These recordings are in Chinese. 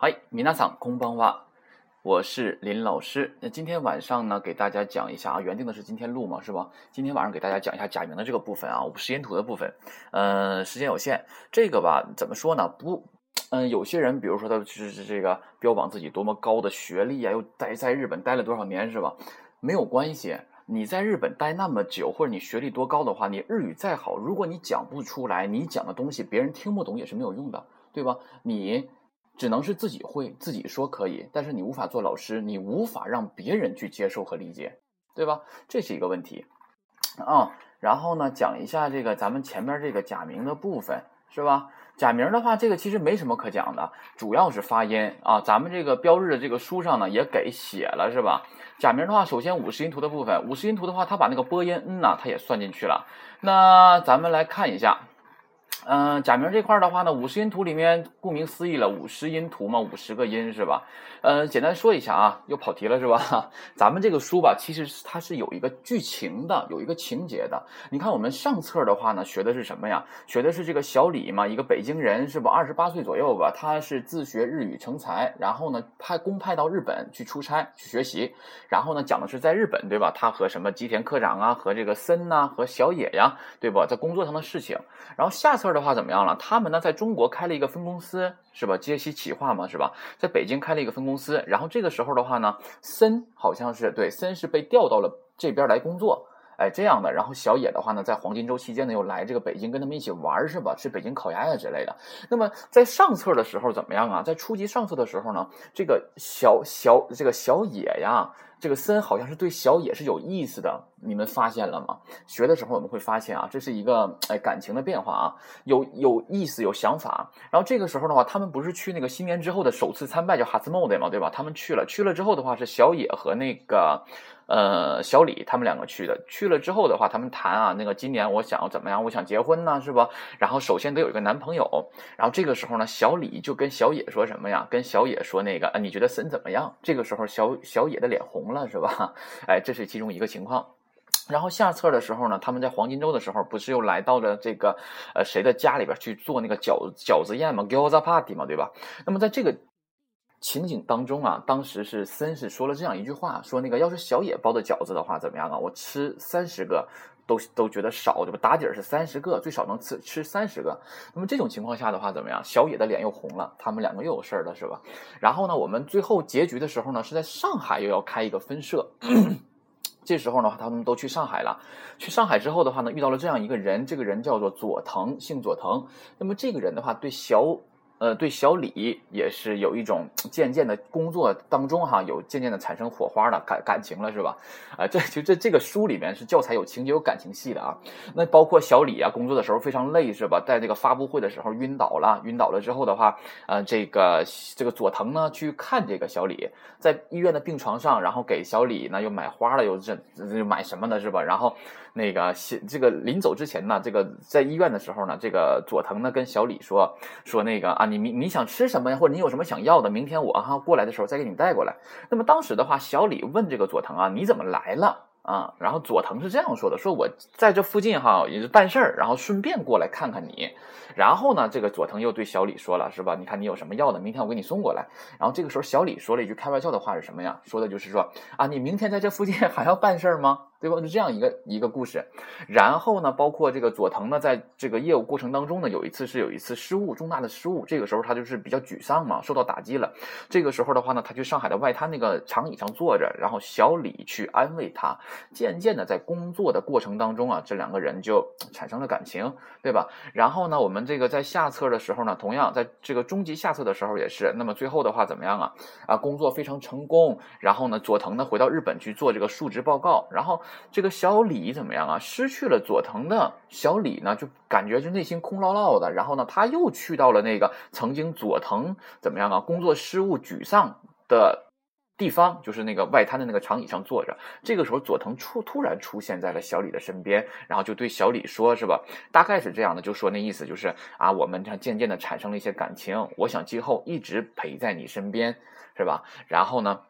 嗨，米娜桑空邦哇，我是林老师。那今天晚上呢，给大家讲一下啊，原定的是今天录嘛，是吧？今天晚上给大家讲一下假名的这个部分啊，五十音图的部分。嗯，时间有限，这个吧，怎么说呢？不，嗯，有些人，比如说他就是这个标榜自己多么高的学历啊，又待在日本待了多少年，是吧？没有关系，你在日本待那么久，或者你学历多高的话，你日语再好，如果你讲不出来，你讲的东西别人听不懂也是没有用的，对吧？你。只能是自己会自己说可以，但是你无法做老师，你无法让别人去接受和理解，对吧？这是一个问题啊。然后呢，讲一下这个咱们前面这个假名的部分，是吧？假名的话，这个其实没什么可讲的，主要是发音啊。咱们这个标日的这个书上呢也给写了，是吧？假名的话，首先五十音图的部分，五十音图的话，它把那个播音嗯呐，它也算进去了。那咱们来看一下。嗯，假名这块的话呢，五十音图里面，顾名思义了，五十音图嘛，五十个音是吧？呃，简单说一下啊，又跑题了是吧？咱们这个书吧，其实它是有一个剧情的，有一个情节的。你看我们上册的话呢，学的是什么呀？学的是这个小李嘛，一个北京人是吧？二十八岁左右吧，他是自学日语成才，然后呢派公派到日本去出差去学习，然后呢讲的是在日本对吧？他和什么吉田科长啊，和这个森呐，和小野呀，对吧？在工作上的事情。然后下册的话怎么样了？他们呢在中国开了一个分公司是吧？接西企划嘛是吧？在北京开了一个分公司，然后这个时候的话呢，森好像是对森是被调到了这边来工作，哎这样的。然后小野的话呢，在黄金周期间呢又来这个北京跟他们一起玩是吧？吃北京烤鸭呀之类的。那么在上册的时候怎么样啊？在初级上册的时候呢，这个小小这个小野呀。这个森好像是对小野是有意思的，你们发现了吗？学的时候我们会发现啊，这是一个哎感情的变化啊，有有意思有想法。然后这个时候的话，他们不是去那个新年之后的首次参拜叫哈斯莫的嘛，对吧？他们去了，去了之后的话是小野和那个。呃，小李他们两个去的，去了之后的话，他们谈啊，那个今年我想要怎么样？我想结婚呢，是吧？然后首先得有一个男朋友，然后这个时候呢，小李就跟小野说什么呀？跟小野说那个，啊，你觉得森怎么样？这个时候小小野的脸红了，是吧？哎，这是其中一个情况。然后下册的时候呢，他们在黄金周的时候，不是又来到了这个呃谁的家里边去做那个饺饺子宴嘛 g i o z a Party 嘛，对吧？那么在这个。情景当中啊，当时是森是说了这样一句话，说那个要是小野包的饺子的话怎么样啊？我吃三十个都都觉得少，对吧？打底儿是三十个，最少能吃吃三十个。那么这种情况下的话怎么样？小野的脸又红了，他们两个又有事儿了，是吧？然后呢，我们最后结局的时候呢，是在上海又要开一个分社，这时候呢，他们都去上海了。去上海之后的话呢，遇到了这样一个人，这个人叫做佐藤，姓佐藤。那么这个人的话，对小。呃，对小李也是有一种渐渐的工作当中哈，有渐渐的产生火花了，感感情了是吧？啊，这就这这个书里面是教材有情节有感情戏的啊。那包括小李啊，工作的时候非常累是吧？在这个发布会的时候晕倒了，晕倒了之后的话，呃，这个这个佐藤呢去看这个小李，在医院的病床上，然后给小李呢又买花了，又这又买什么的是吧？然后那个这个临走之前呢，这个在医院的时候呢，这个佐藤呢跟小李说说那个啊。你你你想吃什么呀？或者你有什么想要的？明天我哈过来的时候再给你带过来。那么当时的话，小李问这个佐藤啊，你怎么来了？啊，然后佐藤是这样说的：说我在这附近哈也是办事儿，然后顺便过来看看你。然后呢，这个佐藤又对小李说了，是吧？你看你有什么要的，明天我给你送过来。然后这个时候小李说了一句开玩笑的话是什么呀？说的就是说啊，你明天在这附近 还要办事儿吗？对吧？就这样一个一个故事。然后呢，包括这个佐藤呢，在这个业务过程当中呢，有一次是有一次失误，重大的失误。这个时候他就是比较沮丧嘛，受到打击了。这个时候的话呢，他去上海的外滩那个长椅上坐着，然后小李去安慰他。渐渐的，在工作的过程当中啊，这两个人就产生了感情，对吧？然后呢，我们这个在下册的时候呢，同样在这个终极下册的时候也是。那么最后的话怎么样啊？啊，工作非常成功。然后呢，佐藤呢回到日本去做这个述职报告，然后。这个小李怎么样啊？失去了佐藤的小李呢，就感觉就内心空落落的。然后呢，他又去到了那个曾经佐藤怎么样啊？工作失误、沮丧的地方，就是那个外滩的那个长椅上坐着。这个时候，佐藤出突然出现在了小李的身边，然后就对小李说：“是吧？大概是这样的，就说那意思就是啊，我们这渐渐的产生了一些感情，我想今后一直陪在你身边，是吧？然后呢？”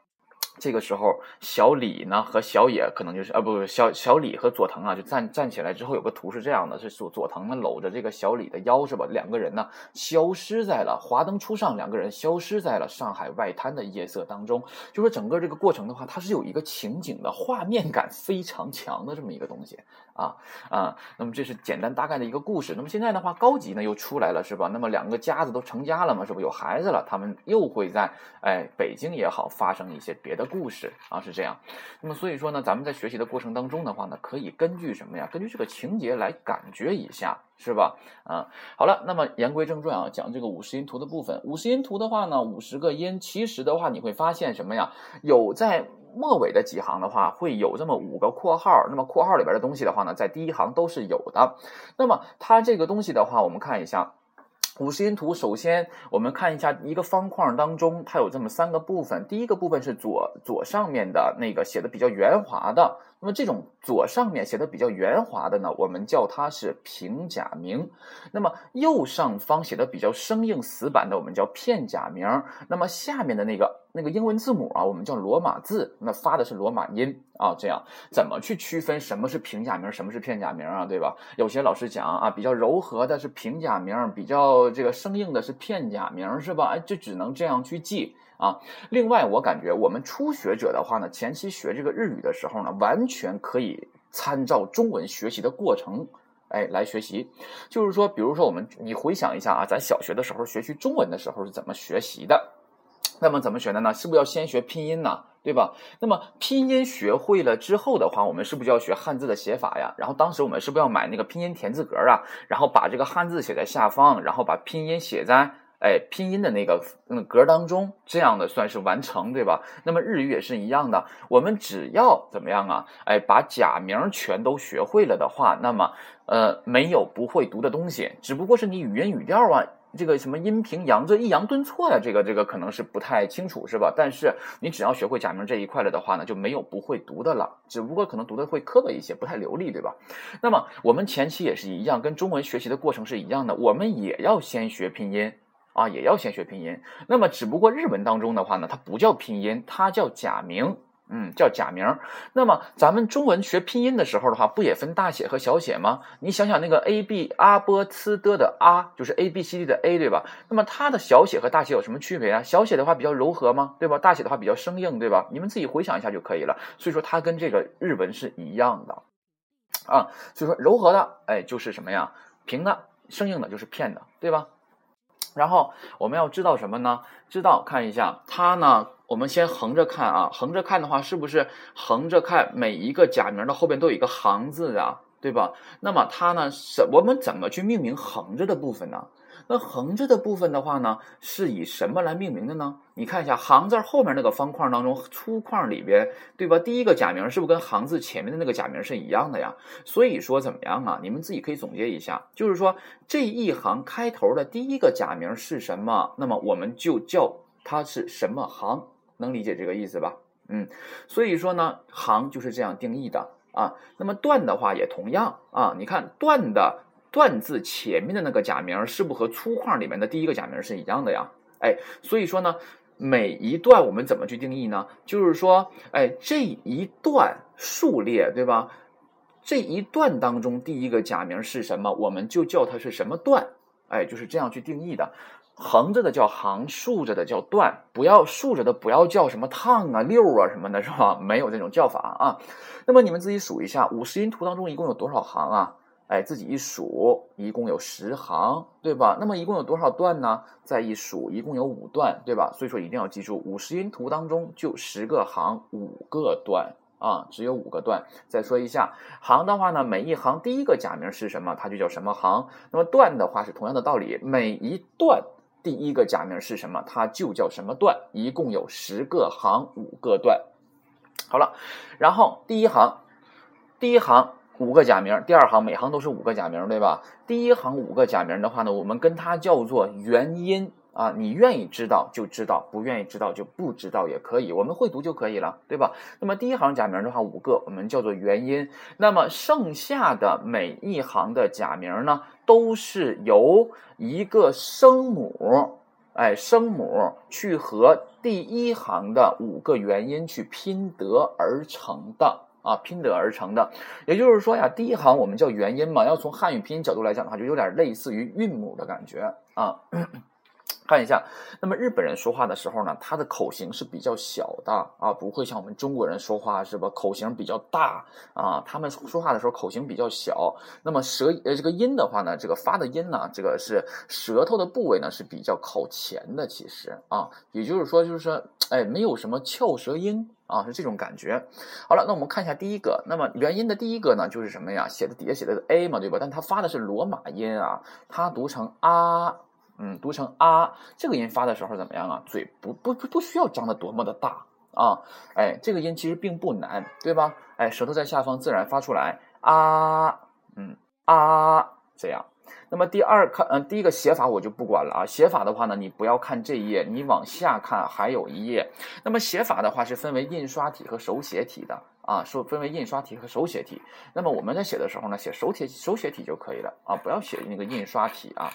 这个时候，小李呢和小野可能就是啊，不不，小小李和佐藤啊就站站起来之后，有个图是这样的：是佐佐藤呢搂着这个小李的腰，是吧？两个人呢消失在了华灯初上，两个人消失在了上海外滩的夜色当中。就说整个这个过程的话，它是有一个情景的画面感非常强的这么一个东西啊啊。那么这是简单大概的一个故事。那么现在的话，高级呢又出来了，是吧？那么两个家子都成家了嘛，是不有孩子了？他们又会在哎北京也好发生一些别的。故事啊是这样，那么所以说呢，咱们在学习的过程当中的话呢，可以根据什么呀？根据这个情节来感觉一下，是吧？啊，好了，那么言归正传啊，讲这个五十音图的部分。五十音图的话呢，五十个音，其实的话你会发现什么呀？有在末尾的几行的话，会有这么五个括号。那么括号里边的东西的话呢，在第一行都是有的。那么它这个东西的话，我们看一下。五十音图，首先我们看一下一个方框当中，它有这么三个部分。第一个部分是左左上面的那个写的比较圆滑的，那么这种左上面写的比较圆滑的呢，我们叫它是平假名。那么右上方写的比较生硬死板的，我们叫片假名。那么下面的那个。那个英文字母啊，我们叫罗马字，那发的是罗马音啊。这样怎么去区分什么是平假名，什么是片假名啊？对吧？有些老师讲啊，比较柔和的是平假名，比较这个生硬的是片假名，是吧？哎，就只能这样去记啊。另外，我感觉我们初学者的话呢，前期学这个日语的时候呢，完全可以参照中文学习的过程，哎，来学习。就是说，比如说我们，你回想一下啊，咱小学的时候学习中文的时候是怎么学习的？那么怎么学的呢？是不是要先学拼音呢？对吧？那么拼音学会了之后的话，我们是不是要学汉字的写法呀？然后当时我们是不是要买那个拼音填字格啊？然后把这个汉字写在下方，然后把拼音写在哎拼音的那个嗯格当中，这样的算是完成，对吧？那么日语也是一样的，我们只要怎么样啊？哎，把假名全都学会了的话，那么呃没有不会读的东西，只不过是你语音语调啊。这个什么阴平阳这抑扬顿挫呀，这个这个可能是不太清楚，是吧？但是你只要学会假名这一块了的话呢，就没有不会读的了，只不过可能读的会磕巴一些，不太流利，对吧？那么我们前期也是一样，跟中文学习的过程是一样的，我们也要先学拼音啊，也要先学拼音。那么只不过日文当中的话呢，它不叫拼音，它叫假名。嗯，叫假名。那么咱们中文学拼音的时候的话，不也分大写和小写吗？你想想那个 a b 阿波呲的的啊，就是 a b c d 的 a，对吧？那么它的小写和大写有什么区别啊？小写的话比较柔和吗？对吧？大写的话比较生硬，对吧？你们自己回想一下就可以了。所以说它跟这个日文是一样的啊。所以说柔和的，哎，就是什么呀？平的，生硬的就是片的，对吧？然后我们要知道什么呢？知道看一下它呢。我们先横着看啊，横着看的话，是不是横着看每一个假名的后边都有一个行字啊，对吧？那么它呢，是我们怎么去命名横着的部分呢？那横着的部分的话呢，是以什么来命名的呢？你看一下行字后面那个方框当中粗框里边，对吧？第一个假名是不是跟行字前面的那个假名是一样的呀？所以说怎么样啊？你们自己可以总结一下，就是说这一行开头的第一个假名是什么？那么我们就叫它是什么行？能理解这个意思吧？嗯，所以说呢，行就是这样定义的啊。那么段的话也同样啊。你看段的段字前面的那个假名是不和粗框里面的第一个假名是一样的呀？哎，所以说呢，每一段我们怎么去定义呢？就是说，哎，这一段数列对吧？这一段当中第一个假名是什么，我们就叫它是什么段。哎，就是这样去定义的。横着的叫行，竖着的叫段，不要竖着的不要叫什么趟啊、溜啊什么的，是吧？没有这种叫法啊。那么你们自己数一下，五十音图当中一共有多少行啊？哎，自己一数，一共有十行，对吧？那么一共有多少段呢？再一数，一共有五段，对吧？所以说一定要记住，五十音图当中就十个行，五个段。啊，只有五个段。再说一下行的话呢，每一行第一个假名是什么，它就叫什么行。那么段的话是同样的道理，每一段第一个假名是什么，它就叫什么段。一共有十个行，五个段。好了，然后第一行，第一行五个假名，第二行每行都是五个假名，对吧？第一行五个假名的话呢，我们跟它叫做元音。啊，你愿意知道就知道，不愿意知道就不知道也可以，我们会读就可以了，对吧？那么第一行假名的话，五个我们叫做元音，那么剩下的每一行的假名呢，都是由一个声母。哎，声母去和第一行的五个元音去拼得而成的啊，拼得而成的。也就是说呀，第一行我们叫元音嘛，要从汉语拼音角度来讲的话，就有点类似于韵母的感觉啊。看一下，那么日本人说话的时候呢，他的口型是比较小的啊，不会像我们中国人说话是吧？口型比较大啊，他们说话的时候口型比较小。那么舌呃这个音的话呢，这个发的音呢，这个是舌头的部位呢是比较靠前的，其实啊，也就是说就是说，哎，没有什么翘舌音啊，是这种感觉。好了，那我们看一下第一个，那么元音的第一个呢就是什么呀？写的底下写的 a 嘛，对吧？但它发的是罗马音啊，它读成啊。嗯，读成啊，这个音发的时候怎么样啊？嘴不不不不需要张的多么的大啊，哎，这个音其实并不难，对吧？哎，舌头在下方自然发出来啊，嗯啊，这样。那么第二看，嗯，第一个写法我就不管了啊。写法的话呢，你不要看这一页，你往下看还有一页。那么写法的话是分为印刷体和手写体的啊，是分为印刷体和手写体。那么我们在写的时候呢，写手写手写体就可以了啊，不要写那个印刷体啊。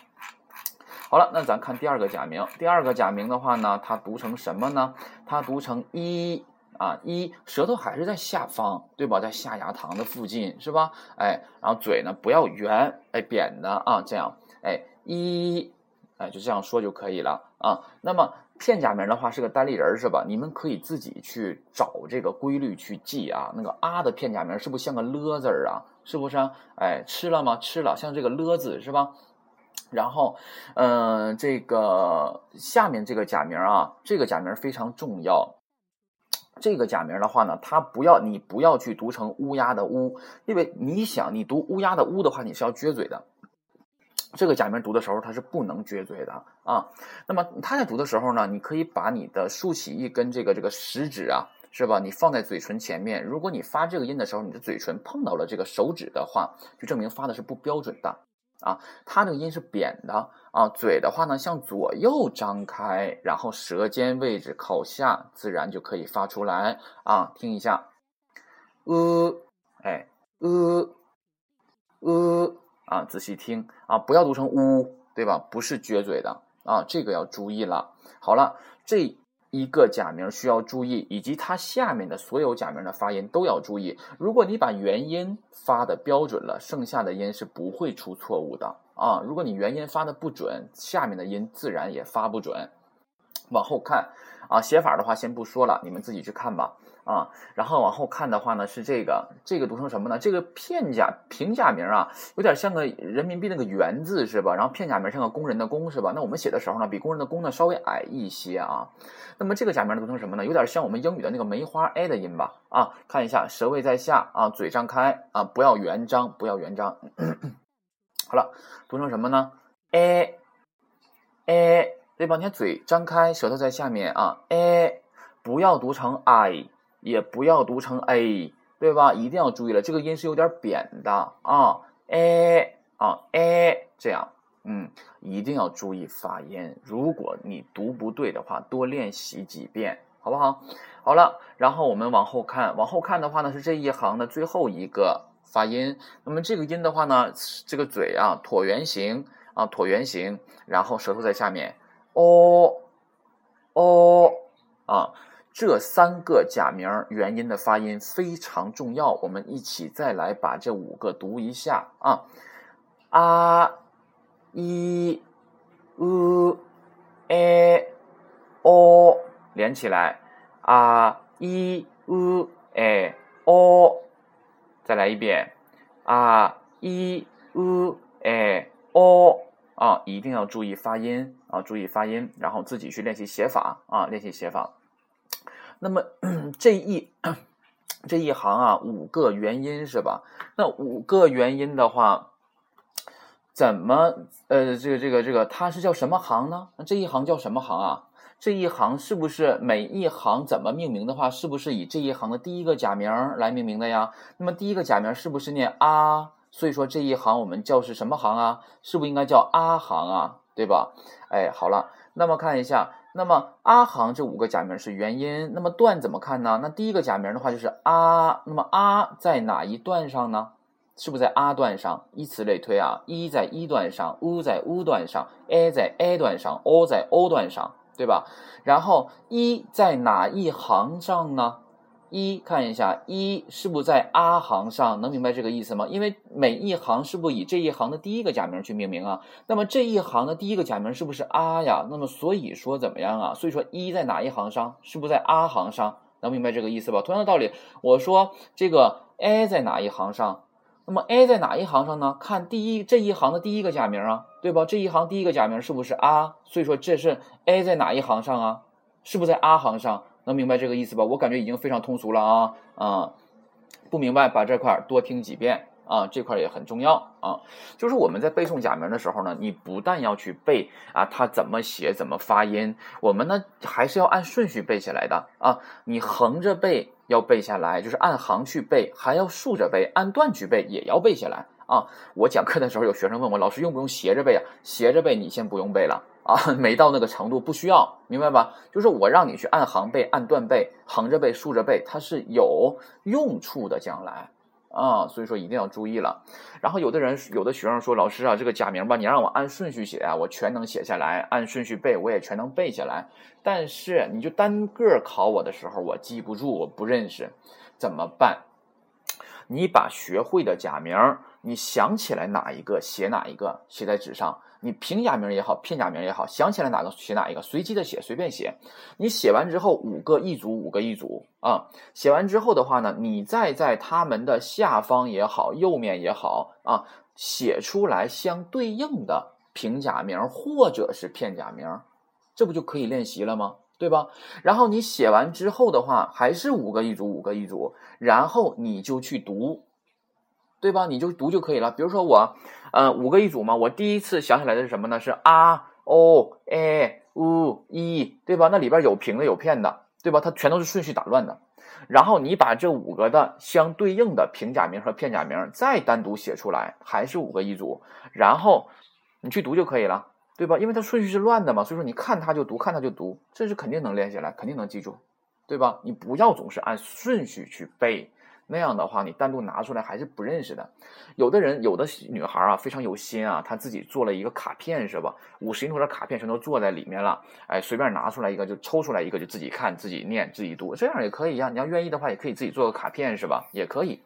好了，那咱看第二个假名。第二个假名的话呢，它读成什么呢？它读成一啊一，舌头还是在下方，对吧？在下牙膛的附近，是吧？哎，然后嘴呢不要圆，哎扁的啊，这样，哎一，哎就这样说就可以了啊。那么片假名的话是个单立人，是吧？你们可以自己去找这个规律去记啊。那个啊的片假名是不是像个了字儿啊？是不是？哎，吃了吗？吃了，像这个了字是吧？然后，嗯，这个下面这个假名啊，这个假名非常重要。这个假名的话呢，它不要你不要去读成乌鸦的乌，因为你想你读乌鸦的乌的话，你是要撅嘴的。这个假名读的时候，它是不能撅嘴的啊。那么它在读的时候呢，你可以把你的竖起一根这个这个食指啊，是吧？你放在嘴唇前面。如果你发这个音的时候，你的嘴唇碰到了这个手指的话，就证明发的是不标准的。啊，它这个音是扁的啊，嘴的话呢向左右张开，然后舌尖位置靠下，自然就可以发出来啊。听一下，呃，哎，呃，呃，啊，仔细听啊，不要读成呜，对吧？不是撅嘴的啊，这个要注意了。好了，这。一个假名需要注意，以及它下面的所有假名的发音都要注意。如果你把元音发的标准了，剩下的音是不会出错误的啊。如果你元音发的不准，下面的音自然也发不准。往后看啊，写法的话先不说了，你们自己去看吧。啊，然后往后看的话呢，是这个，这个读成什么呢？这个片假平假名啊，有点像个人民币那个元字是吧？然后片假名像个工人的工是吧？那我们写的时候呢，比工人的工呢稍微矮一些啊。那么这个假名读成什么呢？有点像我们英语的那个梅花 a 的音吧？啊，看一下，舌位在下啊，嘴张开啊，不要圆张，不要圆张。好了，读成什么呢？a a 对吧？你看嘴张开，舌头在下面啊，a 不要读成 i。也不要读成 a，对吧？一定要注意了，这个音是有点扁的啊，a 啊 a 这样，嗯，一定要注意发音。如果你读不对的话，多练习几遍，好不好？好了，然后我们往后看，往后看的话呢，是这一行的最后一个发音。那么这个音的话呢，这个嘴啊，椭圆形啊，椭圆形，然后舌头在下面哦，哦啊。这三个假名元音的发音非常重要，我们一起再来把这五个读一下啊啊一呃哎哦，连起来啊一呃哎哦，再来一遍啊一呃哎哦啊，一定要注意发音啊，注意发音，然后自己去练习写法啊，练习写法。那么这一这一行啊，五个元音是吧？那五个元音的话，怎么呃，这个这个这个，它是叫什么行呢？那这一行叫什么行啊？这一行是不是每一行怎么命名的话，是不是以这一行的第一个假名来命名的呀？那么第一个假名是不是念啊？所以说这一行我们叫是什么行啊？是不是应该叫啊行啊？对吧？哎，好了，那么看一下。那么啊行这五个假名是元音，那么段怎么看呢？那第一个假名的话就是啊，那么啊在哪一段上呢？是不是在 a 段上？以此类推啊一在一段上，u 在 u 段上，a 在 a 段上，o 在 o 段上，对吧？然后一在哪一行上呢？一看一下，一是不是在 a 行上？能明白这个意思吗？因为每一行是不是以这一行的第一个假名去命名啊？那么这一行的第一个假名是不是 a 呀？那么所以说怎么样啊？所以说一在哪一行上？是不是在 a 行上？能明白这个意思吧？同样的道理，我说这个 a 在哪一行上？那么 a 在哪一行上呢？看第一这一行的第一个假名啊，对吧？这一行第一个假名是不是 a？所以说这是 a 在哪一行上啊？是不是在 a 行上？能明白这个意思吧？我感觉已经非常通俗了啊啊！不明白，把这块多听几遍啊，这块也很重要啊。就是我们在背诵假名的时候呢，你不但要去背啊，它怎么写，怎么发音，我们呢还是要按顺序背下来的啊。你横着背要背下来，就是按行去背，还要竖着背，按段去背也要背下来啊。我讲课的时候，有学生问我，老师用不用斜着背啊？斜着背你先不用背了。啊，没到那个程度，不需要，明白吧？就是我让你去按行背、按段背、横着背、竖着背，它是有用处的，将来啊，所以说一定要注意了。然后有的人，有的学生说，老师啊，这个假名吧，你让我按顺序写啊，我全能写下来；按顺序背，我也全能背下来。但是你就单个考我的时候，我记不住，我不认识，怎么办？你把学会的假名，你想起来哪一个写哪一个，写在纸上。你平假名也好，片假名也好，想起来哪个写哪一个，随机的写，随便写。你写完之后，五个一组，五个一组啊。写完之后的话呢，你再在它们的下方也好，右面也好啊，写出来相对应的平假名或者是片假名，这不就可以练习了吗？对吧？然后你写完之后的话，还是五个一组，五个一组，然后你就去读。对吧？你就读就可以了。比如说我，呃，五个一组嘛。我第一次想起来的是什么呢？是 r o a u e，对吧？那里边有平的有片的，对吧？它全都是顺序打乱的。然后你把这五个的相对应的平假名和片假名再单独写出来，还是五个一组。然后你去读就可以了，对吧？因为它顺序是乱的嘛，所以说你看它就读，看它就读，这是肯定能练下来，肯定能记住，对吧？你不要总是按顺序去背。那样的话，你单独拿出来还是不认识的。有的人，有的女孩啊，非常有心啊，她自己做了一个卡片，是吧？五十音图的卡片全都做在里面了。哎，随便拿出来一个，就抽出来一个，就自己看、自己念、自己读，这样也可以呀。你要愿意的话，也可以自己做个卡片，是吧？也可以。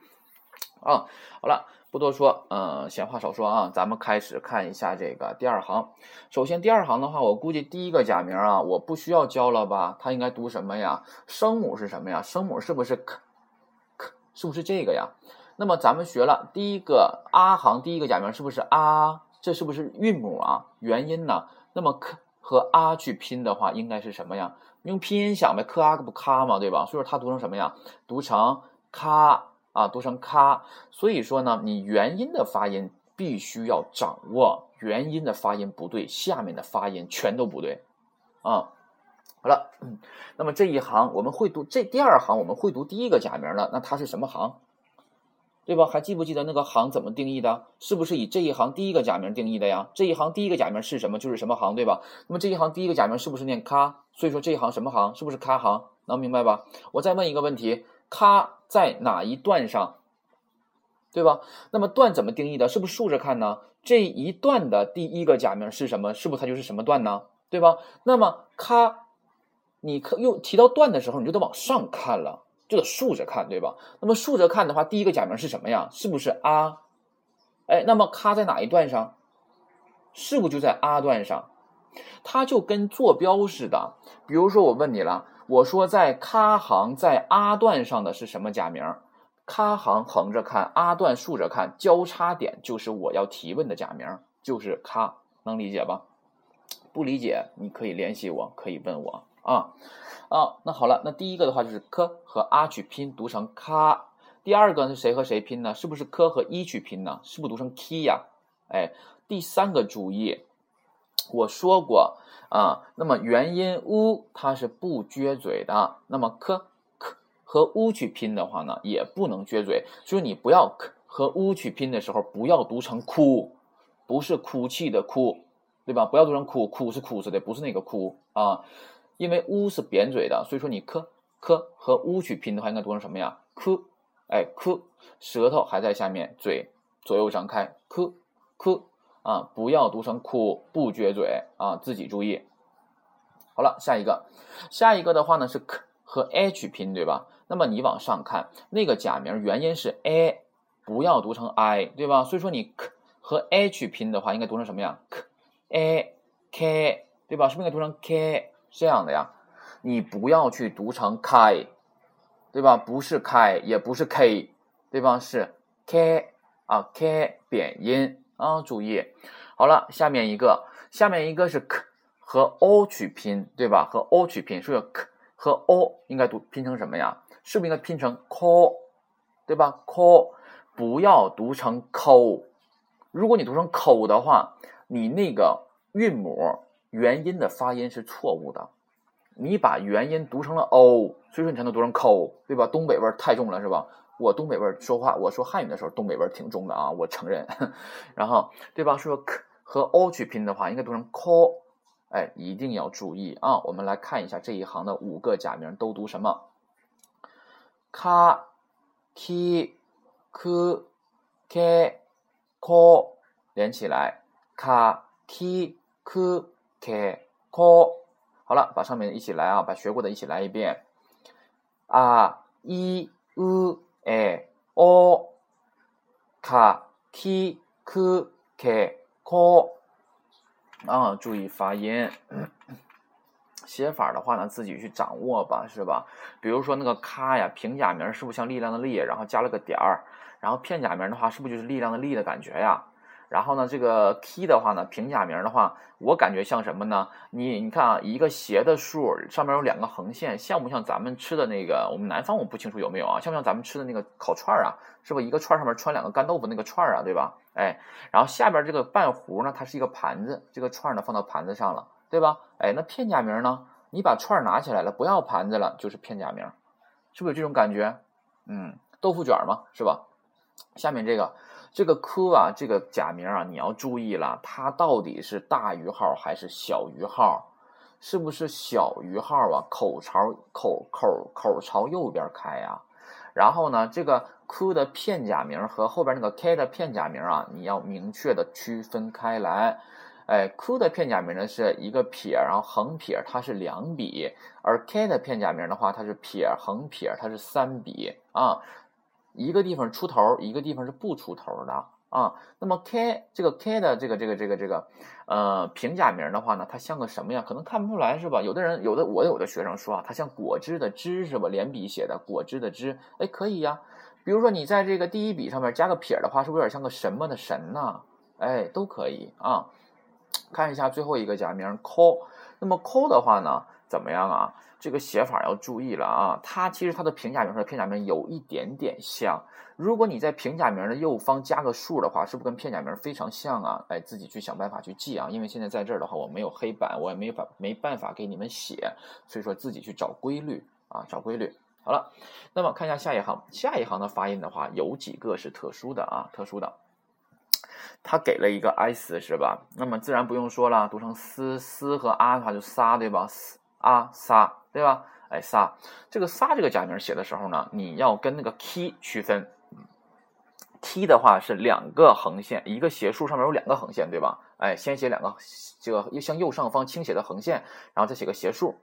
啊，好了，不多说，嗯，闲话少说啊，咱们开始看一下这个第二行。首先，第二行的话，我估计第一个假名啊，我不需要教了吧？它应该读什么呀？声母是什么呀？声母是不是是不是这个呀？那么咱们学了第一个 a 行第一个假名是不是啊这是不是韵母啊？元音呢？那么克和啊去拼的话，应该是什么呀？用拼音想呗，k a 不咔嘛，对吧？所以说它读成什么呀？读成咔啊，读成咔。所以说呢，你元音的发音必须要掌握，元音的发音不对，下面的发音全都不对啊。好了，嗯那么这一行我们会读，这第二行我们会读第一个假名了。那它是什么行？对吧？还记不记得那个行怎么定义的？是不是以这一行第一个假名定义的呀？这一行第一个假名是什么，就是什么行，对吧？那么这一行第一个假名是不是念咔？所以说这一行什么行？是不是咔行？能明白吧？我再问一个问题：咔在哪一段上？对吧？那么段怎么定义的？是不是竖着看呢？这一段的第一个假名是什么？是不是它就是什么段呢？对吧？那么咔。你可又提到段的时候，你就得往上看了，就得竖着看，对吧？那么竖着看的话，第一个假名是什么呀？是不是啊？哎，那么咔在哪一段上？是不是就在啊段上？它就跟坐标似的。比如说我问你了，我说在咔行在啊段上的是什么假名？咔行横着看，啊段竖着看，交叉点就是我要提问的假名，就是咔，能理解吧？不理解你可以联系我，可以问我。啊啊，那好了，那第一个的话就是科和阿去拼读成咔，第二个是谁和谁拼呢？是不是科和一去拼呢？是不是读成 k 呀？哎，第三个注意，我说过啊，那么元音 u 它是不撅嘴的，那么科科和 u 去拼的话呢，也不能撅嘴，所以你不要科和 u 去拼的时候不要读成哭，不是哭泣的哭，对吧？不要读成哭，哭是哭字的，不是那个哭啊。因为乌是扁嘴的，所以说你科科和乌去拼的话，应该读成什么呀？科，哎科，舌头还在下面，嘴左右张开，k k 啊，不要读成哭，不撅嘴啊，自己注意。好了，下一个，下一个的话呢是 k 和 h 拼，对吧？那么你往上看，那个假名元音是 a，不要读成 i，对吧？所以说你 k 和 h 拼的话，应该读成什么呀？k a k，对吧？是不是应该读成 k 这样的呀？你不要去读成开，对吧？不是开，也不是 k，对吧？是 k 啊，k 扁音啊，注意。好了，下面一个，下面一个是 k 和 o 去拼，对吧？和 o 去拼，所以 k 和 o 应该读拼成什么呀？是不是应该拼成 ko，对吧？ko 不要读成 ko，如果你读成 ko 的话，你那个韵母元音的发音是错误的。你把元音读成了 o，所以说你才能读成 ko，对吧？东北味儿太重了，是吧？我东北味儿说话，我说汉语的时候，东北味儿挺重的啊，我承认。然后，对吧？说 k 和 o 去拼的话，应该读成 ko，哎，一定要注意啊！我们来看一下这一行的五个假名都读什么。ka ki ku ke ko 连起来，ka ki ku k，k，好了，把上面一起来啊，把学过的一起来一遍。a i u e o ka ki ku ke ko 啊，注意发音。写法的话呢，自己去掌握吧，是吧？比如说那个“咔”呀，平假名是不是像力量的“力”，然后加了个点儿？然后片假名的话，是不是就是力量的“力”的感觉呀？然后呢，这个 “k” 的话呢，平假名的话，我感觉像什么呢？你你看啊，一个斜的竖上面有两个横线，像不像咱们吃的那个？我们南方我不清楚有没有啊？像不像咱们吃的那个烤串啊？是不一个串上面穿两个干豆腐那个串啊？对吧？哎，然后下边这个半弧呢，它是一个盘子，这个串呢放到盘子上了。对吧？哎，那片假名呢？你把串拿起来了，不要盘子了，就是片假名，是不是有这种感觉？嗯，豆腐卷嘛，是吧？下面这个这个 “ku” 啊，这个假名啊，你要注意了，它到底是大于号还是小于号？是不是小于号啊？口朝口口口朝右边开呀？然后呢，这个 “ku” 的片假名和后边那个 “k” 的片假名啊，你要明确的区分开来。哎，ku 的片假名呢是一个撇，然后横撇，它是两笔；而 k 的片假名的话，它是撇横撇，它是三笔啊。一个地方出头，一个地方是不出头的啊。那么 k 这个 k 的这个这个这个这个呃平假名的话呢，它像个什么呀？可能看不出来是吧？有的人有的我有的学生说啊，它像果汁的汁是吧？连笔写的果汁的汁，哎，可以呀。比如说你在这个第一笔上面加个撇的话，是不是有点像个什么的神呢？哎，都可以啊。看一下最后一个假名 “ko”，那么 “ko” 的话呢，怎么样啊？这个写法要注意了啊！它其实它的平假名和片假名有一点点像。如果你在平假名的右方加个数的话，是不是跟片假名非常像啊？哎，自己去想办法去记啊！因为现在在这儿的话，我没有黑板，我也没法没办法给你们写，所以说自己去找规律啊，找规律。好了，那么看一下下一行，下一行的发音的话，有几个是特殊的啊，特殊的。他给了一个 s 是吧？那么自然不用说了，读成丝丝和啊的话就撒对吧？丝啊撒对吧？哎撒，这个撒这个假名写的时候呢，你要跟那个 k 区分。t 的话是两个横线，一个斜竖上面有两个横线对吧？哎，先写两个这个向右上方倾斜的横线，然后再写个斜竖。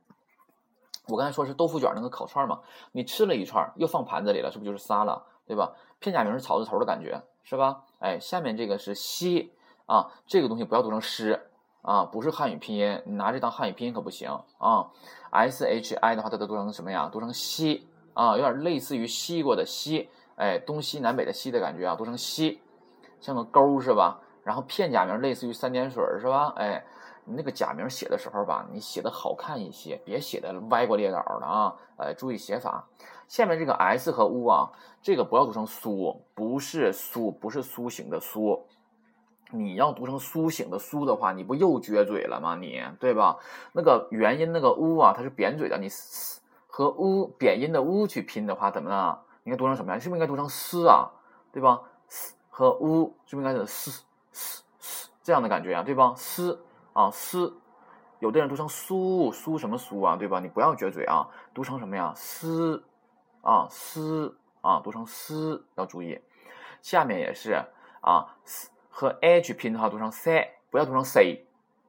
我刚才说是豆腐卷那个烤串嘛，你吃了一串又放盘子里了，是不是就是撒了对吧？片假名是草字头的感觉。是吧？哎，下面这个是西啊，这个东西不要读成诗啊，不是汉语拼音，你拿这当汉语拼音可不行啊。S H I 的话，它都读成什么呀？读成西啊，有点类似于西瓜的西，哎，东西南北的西的感觉啊，读成西，像个勾是吧？然后片假名类似于三点水是吧？哎，你那个假名写的时候吧，你写的好看一些，别写的歪瓜裂枣的啊，哎，注意写法。下面这个 s 和 u 啊，这个不要读成苏，不是苏，不是苏醒的苏。你要读成苏醒的苏的话，你不又撅嘴了吗？你对吧？那个元音那个 u 啊，它是扁嘴的，你和 u 扁音的 u 去拼的话，怎么呢？应该读成什么呀？是不是应该读成嘶啊？对吧？嘶和 u 是不是应该是嘶嘶嘶这样的感觉啊？对吧？嘶啊嘶，有的人读成苏苏什么苏啊？对吧？你不要撅嘴啊，读成什么呀？嘶。啊，丝啊，读成丝，要注意。下面也是啊嘶，和 h 拼的话读成 c，不要读成 c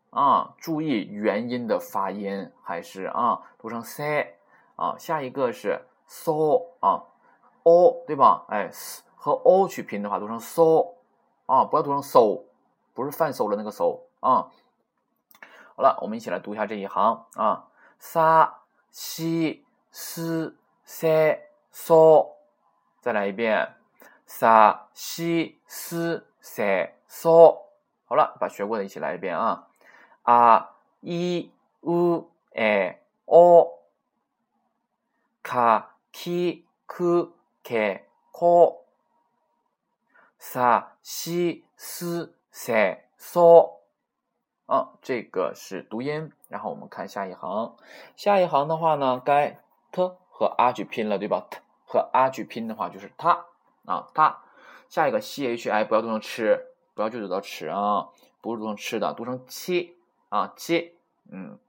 啊，注意元音的发音，还是啊读成 c 啊。下一个是 so 啊，o 对吧？哎，和 o 去拼的话读成 so 啊，不要读成 so，不是饭馊了那个 so 啊。好了，我们一起来读一下这一行啊，沙西斯塞嗦，再来一遍，沙西斯塞嗦。好了，把学过的一起来一遍啊，啊一乌哎哦，卡基库克科，沙西斯塞嗦。啊，这个是读音，然后我们看下一行。下一行的话呢，该 t 和 a 去拼了，对吧？t 和 a 去拼的话就是它啊，它。下一个 c h i 不要读成吃，不要就读到吃啊，不是读成吃的，读成七啊七，嗯，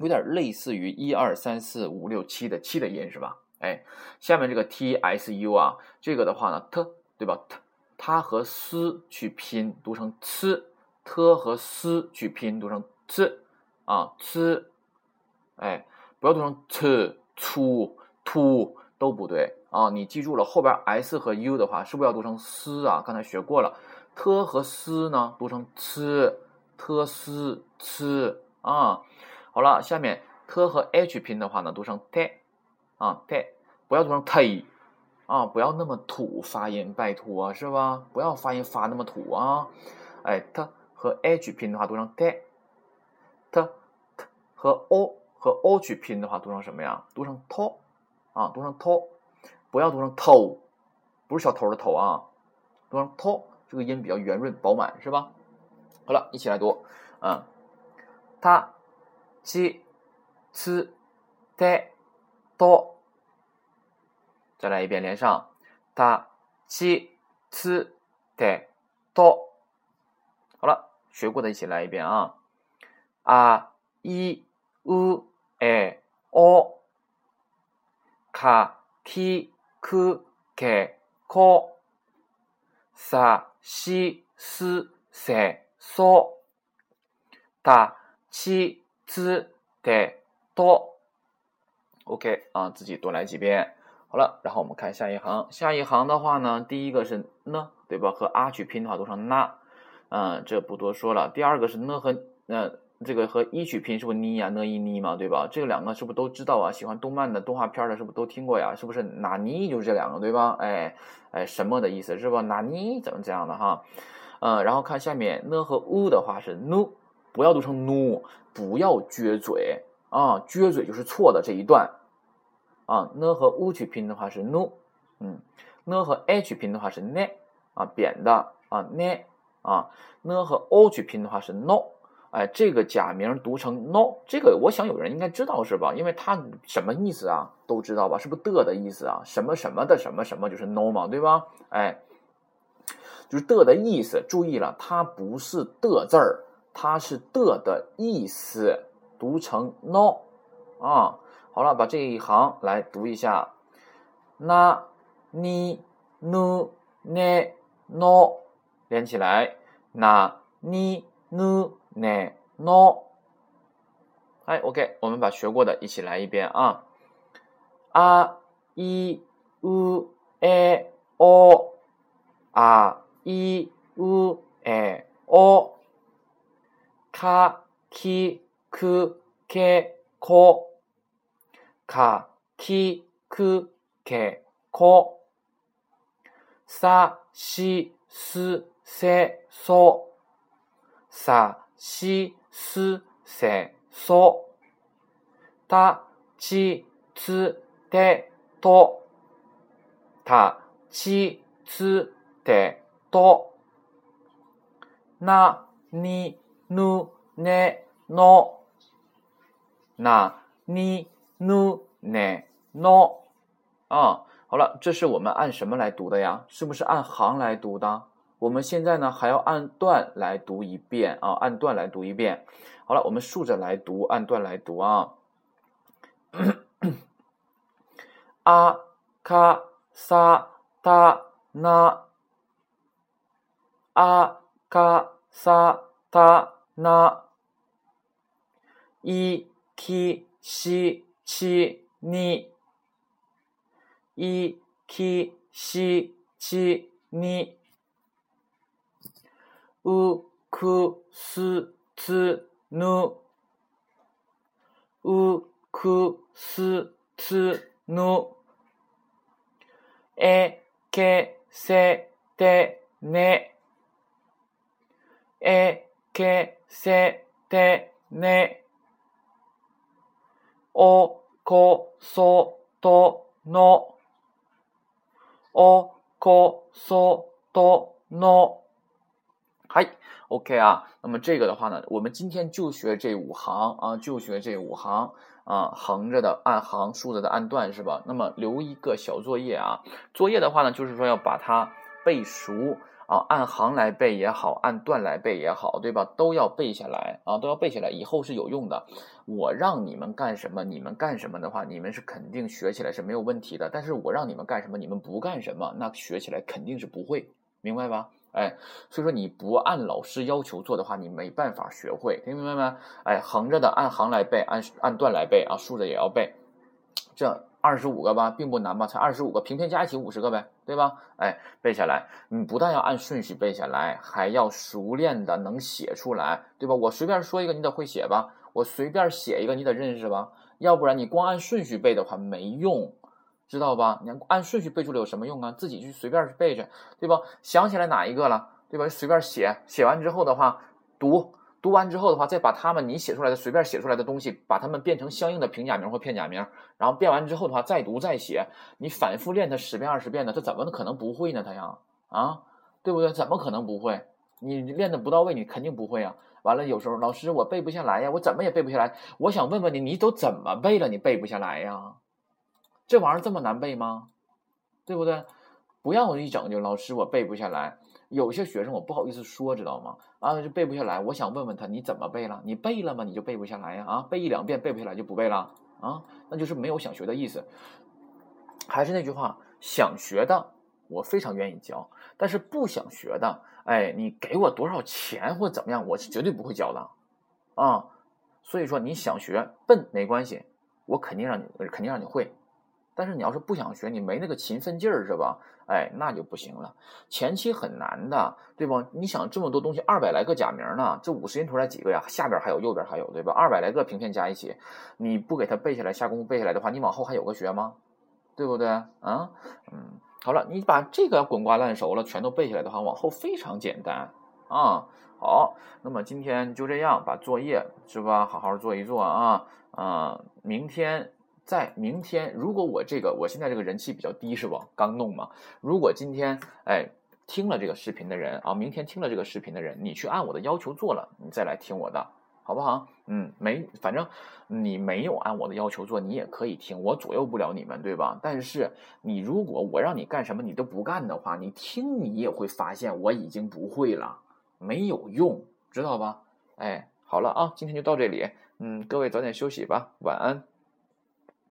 有点类似于一二三四五六七的七的音是吧？哎，下面这个 t s u 啊，这个的话呢，t 对吧？t 它和 s 去拼，读成 c。t 和 s 去拼读成 c 啊 c，哎，不要读成 t 粗 t 都不对啊！你记住了，后边 s 和 u 的话，是不是要读成 s 啊？刚才学过了，t 和 s 呢读成 c，t s c 啊。好了，下面 t 和 h 拼的话呢，读成 t 啊 t，不要读成 t 啊，不要那么土发音，拜托是吧？不要发音发那么土啊！哎，t。和 h 拼的话读成 t，t t 和 o 和 o 去拼的话读成什么呀？读成 to 啊，读成 to，不要读成偷，不是小偷的偷啊，读成偷这个音比较圆润饱满，是吧？好了，一起来读，嗯，他七次 t to，再来一遍，连上，他七次 t to。好了，学过的一起来一遍啊！啊一乌诶哦，卡提库克科，萨西斯塞索，达七兹得多。OK 啊，自己多来几遍。好了，然后我们看下一行。下一行的话呢，第一个是呢，对吧？和阿去拼的话读成那。嗯，这不多说了。第二个是呢和呃这个和一曲拼是不是呢呀呢一呢嘛，对吧？这两个是不是都知道啊？喜欢动漫的动画片的，是不是都听过呀？是不是哪尼就是这两个对吧？哎哎，什么的意思是吧？哪尼怎么这样的哈？嗯，然后看下面呢和乌的话是 nu，不要读成 nu，不要撅嘴啊，撅嘴就是错的这一段啊。呢和乌去拼的话是 nu，嗯，呢和 h 拼的话是 ne 啊，扁的啊 ne。啊，n 和 o 去拼的话是 no，哎，这个假名读成 no，这个我想有人应该知道是吧？因为它什么意思啊？都知道吧？是不是的的意思啊？什么什么的什么什么就是 no 嘛，对吧？哎，就是的的意思。注意了，它不是的字儿，它是的的意思，读成 no 啊。好了，把这一行来读一下，na ni nu ne no。连起来，那你努呢诺，哎，OK，我们把学过的一起来一遍啊，啊一乌诶哦，啊一乌诶哦，卡基库克科，卡基库克科，さしすせ、そ、さ、 し、す、せ、そ、た、ち、つ、て、と、た、ち、つ、て、と、な、に、ぬ、ね、の、な、に、ぬ、ね、の。啊，好了，这是我们按什么来读的呀？是不是按行来读的？ 我们现在呢还要按段来读一遍啊，按段来读一遍。好了，我们竖着来读，按段来读啊。阿卡萨达那 あかさたな、いきしちに、いきしちに、 うくすつぬ、うくすつぬ、えけせてね、えけせてね、おこそとの、おこそとの。嗨，OK 啊。那么这个的话呢，我们今天就学这五行啊，就学这五行啊，横着的按行，竖着的按段，是吧？那么留一个小作业啊，作业的话呢，就是说要把它背熟。啊，按行来背也好，按段来背也好，对吧？都要背下来啊，都要背下来，以后是有用的。我让你们干什么，你们干什么的话，你们是肯定学起来是没有问题的。但是我让你们干什么，你们不干什么，那学起来肯定是不会，明白吧？哎，所以说你不按老师要求做的话，你没办法学会，听明白没？哎，横着的按行来背，按按段来背啊，竖着也要背，这。二十五个吧，并不难吧？才二十五个，平片加一起五十个呗，对吧？哎，背下来，你不但要按顺序背下来，还要熟练的能写出来，对吧？我随便说一个，你得会写吧？我随便写一个，你得认识吧？要不然你光按顺序背的话没用，知道吧？你按顺序背出来有什么用啊？自己去随便去背着，对吧？想起来哪一个了，对吧？随便写，写完之后的话读。读完之后的话，再把他们你写出来的随便写出来的东西，把它们变成相应的平假名或片假名，然后变完之后的话，再读再写，你反复练它十遍二十遍的，他怎么可能不会呢？他呀，啊，对不对？怎么可能不会？你练的不到位，你肯定不会啊。完了，有时候老师我背不下来呀，我怎么也背不下来。我想问问你，你都怎么背了？你背不下来呀？这玩意儿这么难背吗？对不对？不要一整就老师我背不下来。有些学生我不好意思说，知道吗？啊，就背不下来。我想问问他，你怎么背了？你背了吗？你就背不下来呀？啊，背一两遍背不下来就不背了啊？那就是没有想学的意思。还是那句话，想学的我非常愿意教，但是不想学的，哎，你给我多少钱或怎么样，我是绝对不会教的啊。所以说你想学笨没关系，我肯定让你肯定让你会。但是你要是不想学，你没那个勤奋劲儿是吧？哎，那就不行了。前期很难的，对吧？你想这么多东西，二百来个假名呢，这五十音图来几个呀？下边还有，右边还有，对吧？二百来个平片加一起，你不给它背下来，下功夫背下来的话，你往后还有个学吗？对不对？啊，嗯，好了，你把这个滚瓜烂熟了，全都背下来的话，往后非常简单啊。好，那么今天就这样，把作业是吧？好好做一做啊啊，明天。在明天，如果我这个我现在这个人气比较低是不？刚弄嘛。如果今天哎听了这个视频的人啊，明天听了这个视频的人，你去按我的要求做了，你再来听我的，好不好？嗯，没，反正你没有按我的要求做，你也可以听，我左右不了你们，对吧？但是你如果我让你干什么你都不干的话，你听你也会发现我已经不会了，没有用，知道吧？哎，好了啊，今天就到这里，嗯，各位早点休息吧，晚安。